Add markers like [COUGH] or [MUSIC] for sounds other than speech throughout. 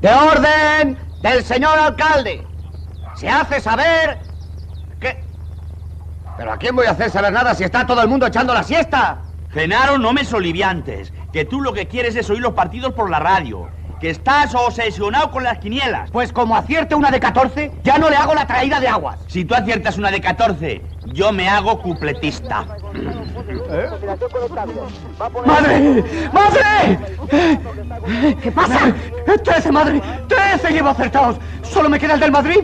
De orden del señor alcalde. Se hace saber que... ¿Pero a quién voy a hacer saber nada si está todo el mundo echando la siesta? Genaro, no me soliviantes. Que tú lo que quieres es oír los partidos por la radio. Que estás obsesionado con las quinielas. Pues como acierte una de 14, ya no le hago la traída de aguas. Si tú aciertas una de 14, yo me hago cupletista. ¡Madre! ¡Madre! ¿Qué pasa? ¡Trece, madre! ¡Trece llevo acertados! Solo me queda el del Madrid.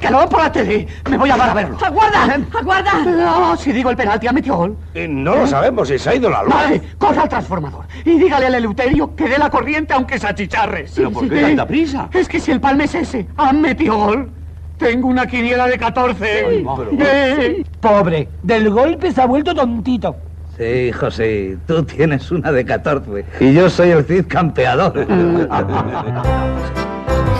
¡Que lo veo por la tele! Me voy a dar a verlo. ¡Aguarda! ¡Aguarda! No, si digo el penalti, ha metido gol. Eh, no lo sabemos, si se ha ido la luz. Madre, corra al transformador y dígale al Eleuterio que dé la corriente aunque se achicharre. ¿Pero por qué tanta prisa? Es que si el palme es ese, han metido gol. Tengo una quiniela de 14. Eh, Pobre, del golpe se ha vuelto tontito. Sí, hijo, sí. Tú tienes una de 14 y yo soy el Cid campeador. [LAUGHS]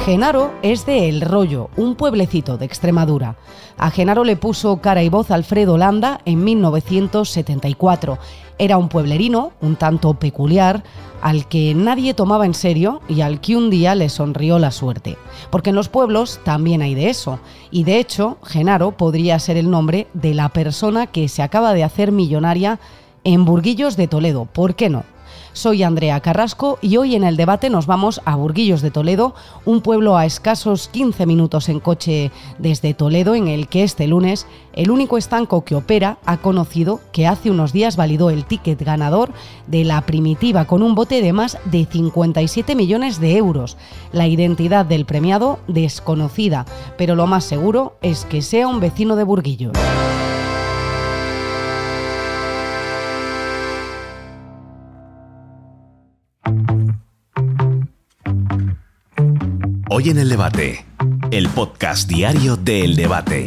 Genaro es de El Rollo, un pueblecito de Extremadura. A Genaro le puso cara y voz Alfredo Landa en 1974. Era un pueblerino, un tanto peculiar, al que nadie tomaba en serio y al que un día le sonrió la suerte. Porque en los pueblos también hay de eso. Y de hecho, Genaro podría ser el nombre de la persona que se acaba de hacer millonaria en Burguillos de Toledo. ¿Por qué no? Soy Andrea Carrasco y hoy en el debate nos vamos a Burguillos de Toledo, un pueblo a escasos 15 minutos en coche desde Toledo, en el que este lunes el único estanco que opera ha conocido que hace unos días validó el ticket ganador de la primitiva con un bote de más de 57 millones de euros. La identidad del premiado desconocida, pero lo más seguro es que sea un vecino de Burguillos. Hoy en el debate, el podcast diario de El Debate.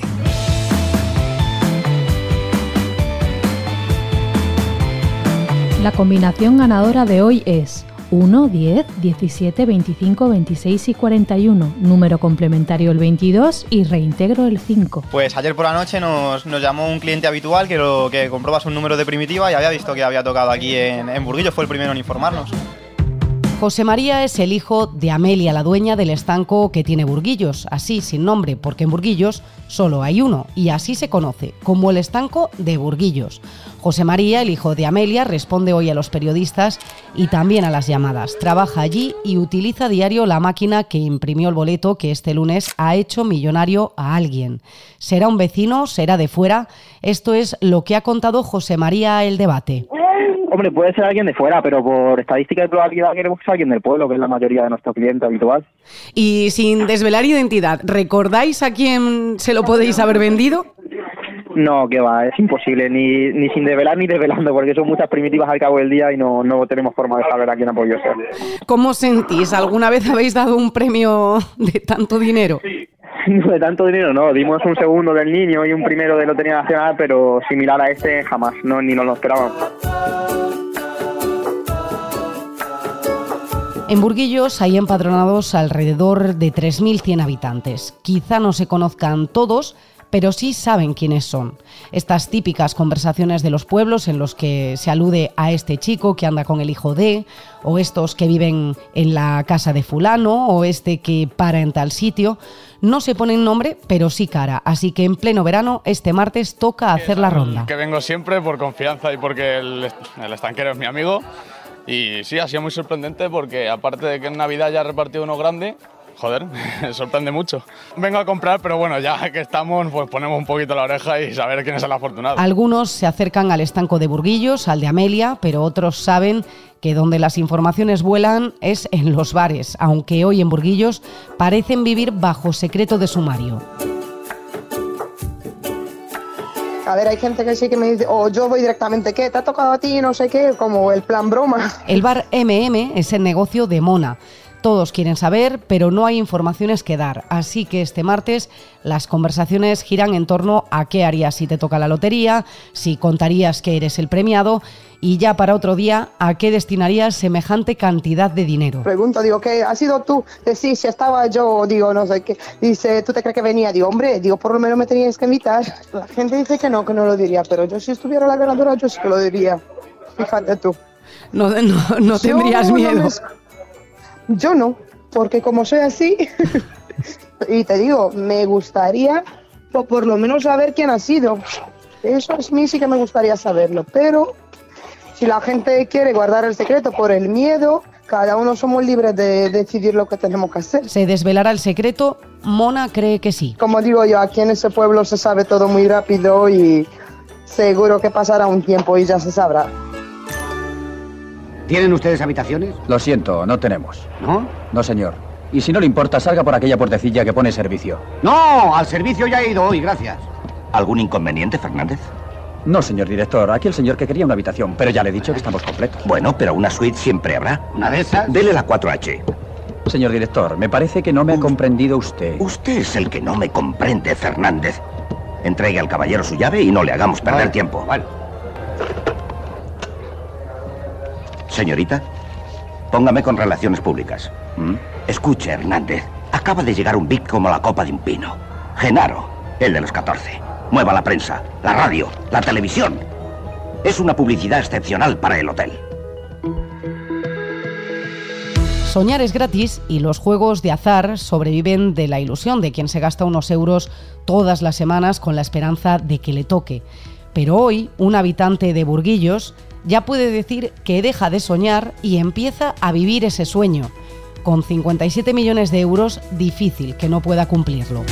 La combinación ganadora de hoy es 1, 10, 17, 25, 26 y 41, número complementario el 22 y reintegro el 5. Pues ayer por la noche nos, nos llamó un cliente habitual que, lo, que comprobas su número de primitiva y había visto que había tocado aquí en, en Burguillo, fue el primero en informarnos. José María es el hijo de Amelia, la dueña del estanco que tiene Burguillos, así sin nombre, porque en Burguillos solo hay uno y así se conoce, como el estanco de Burguillos. José María, el hijo de Amelia, responde hoy a los periodistas y también a las llamadas. Trabaja allí y utiliza a diario la máquina que imprimió el boleto que este lunes ha hecho millonario a alguien. ¿Será un vecino? ¿Será de fuera? Esto es lo que ha contado José María el debate. Hombre, puede ser alguien de fuera, pero por estadística de probabilidad queremos que sea alguien del pueblo, que es la mayoría de nuestro cliente habitual. Y sin desvelar identidad, ¿recordáis a quién se lo podéis haber vendido? No, que va, es imposible, ni, ni sin develar ni desvelando, porque son muchas primitivas al cabo del día y no, no tenemos forma de saber a quién ha podido ser. ¿Cómo sentís? ¿Alguna vez habéis dado un premio de tanto dinero? No, [LAUGHS] de tanto dinero no, dimos un segundo del niño y un primero de Lotería Nacional, pero similar a este jamás, no, ni nos lo esperábamos. En Burguillos hay empadronados alrededor de 3.100 habitantes. Quizá no se conozcan todos, pero sí saben quiénes son. Estas típicas conversaciones de los pueblos en los que se alude a este chico que anda con el hijo de, o estos que viven en la casa de fulano, o este que para en tal sitio, no se ponen nombre, pero sí cara. Así que en pleno verano, este martes toca hacer la ronda. Que vengo siempre por confianza y porque el, el estanquero es mi amigo. Y sí, ha sido muy sorprendente porque aparte de que en Navidad ya he repartido uno grande, joder, [LAUGHS] sorprende mucho. Vengo a comprar, pero bueno, ya que estamos, pues ponemos un poquito la oreja y saber quién es el afortunado. Algunos se acercan al estanco de Burguillos, al de Amelia, pero otros saben que donde las informaciones vuelan es en los bares, aunque hoy en Burguillos parecen vivir bajo secreto de sumario. A ver, hay gente que sí que me dice, o yo voy directamente, ¿qué? ¿Te ha tocado a ti? No sé qué, como el plan broma. El bar MM es el negocio de Mona. Todos quieren saber, pero no hay informaciones que dar. Así que este martes las conversaciones giran en torno a qué harías si te toca la lotería, si contarías que eres el premiado y ya para otro día a qué destinarías semejante cantidad de dinero. Pregunto, digo, ¿qué? ¿Has sido tú? Eh, sí, si estaba yo, digo, no sé qué. Dice, ¿tú te crees que venía? Digo, hombre, digo, por lo menos me tenías que invitar. La gente dice que no, que no lo diría, pero yo si estuviera la ganadora, yo sí que lo diría. Fíjate tú. No, no, no tendrías Yo no miedo. me- Yo no. porque como soy así, [LAUGHS] y te digo, me gustaría o por lo menos saber quién ha sido. Eso a mí sí que me gustaría saberlo, pero si la gente quiere guardar el secreto por el miedo, cada uno somos libres de decidir lo que tenemos que hacer. ¿Se desvelará el secreto? Mona cree que sí. Como digo yo, aquí en ese pueblo se sabe todo muy rápido y seguro que pasará un tiempo y ya se sabrá. ¿Tienen ustedes habitaciones? Lo siento, no tenemos. ¿No? No, señor. Y si no le importa, salga por aquella puertecilla que pone servicio. No, al servicio ya he ido hoy, gracias. ¿Algún inconveniente, Fernández? No, señor director. Aquí el señor que quería una habitación, pero ya le he dicho que estamos completos. Bueno, pero una suite siempre habrá. ¿Una de esas? Dele la 4H. Señor director, me parece que no me ha comprendido usted. Usted es el que no me comprende, Fernández. Entregue al caballero su llave y no le hagamos perder Vale, tiempo. Vale. Señorita, póngame con relaciones públicas. ¿Mm? Escuche, Hernández. Acaba de llegar un big como la copa de un pino. Genaro, el de los 14. Mueva la prensa, la radio, la televisión. Es una publicidad excepcional para el hotel. Soñar es gratis y los juegos de azar sobreviven de la ilusión de quien se gasta unos euros todas las semanas con la esperanza de que le toque. Pero hoy, un habitante de Burguillos ya puede decir que deja de soñar y empieza a vivir ese sueño. Con 57 millones de euros, difícil que no pueda cumplirlo.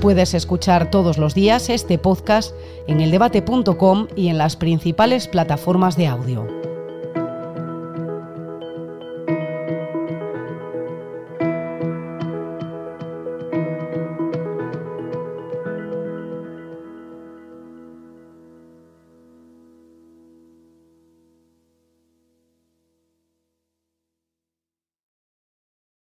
Puedes escuchar todos los días este podcast en eldebate.com y en las principales plataformas de audio.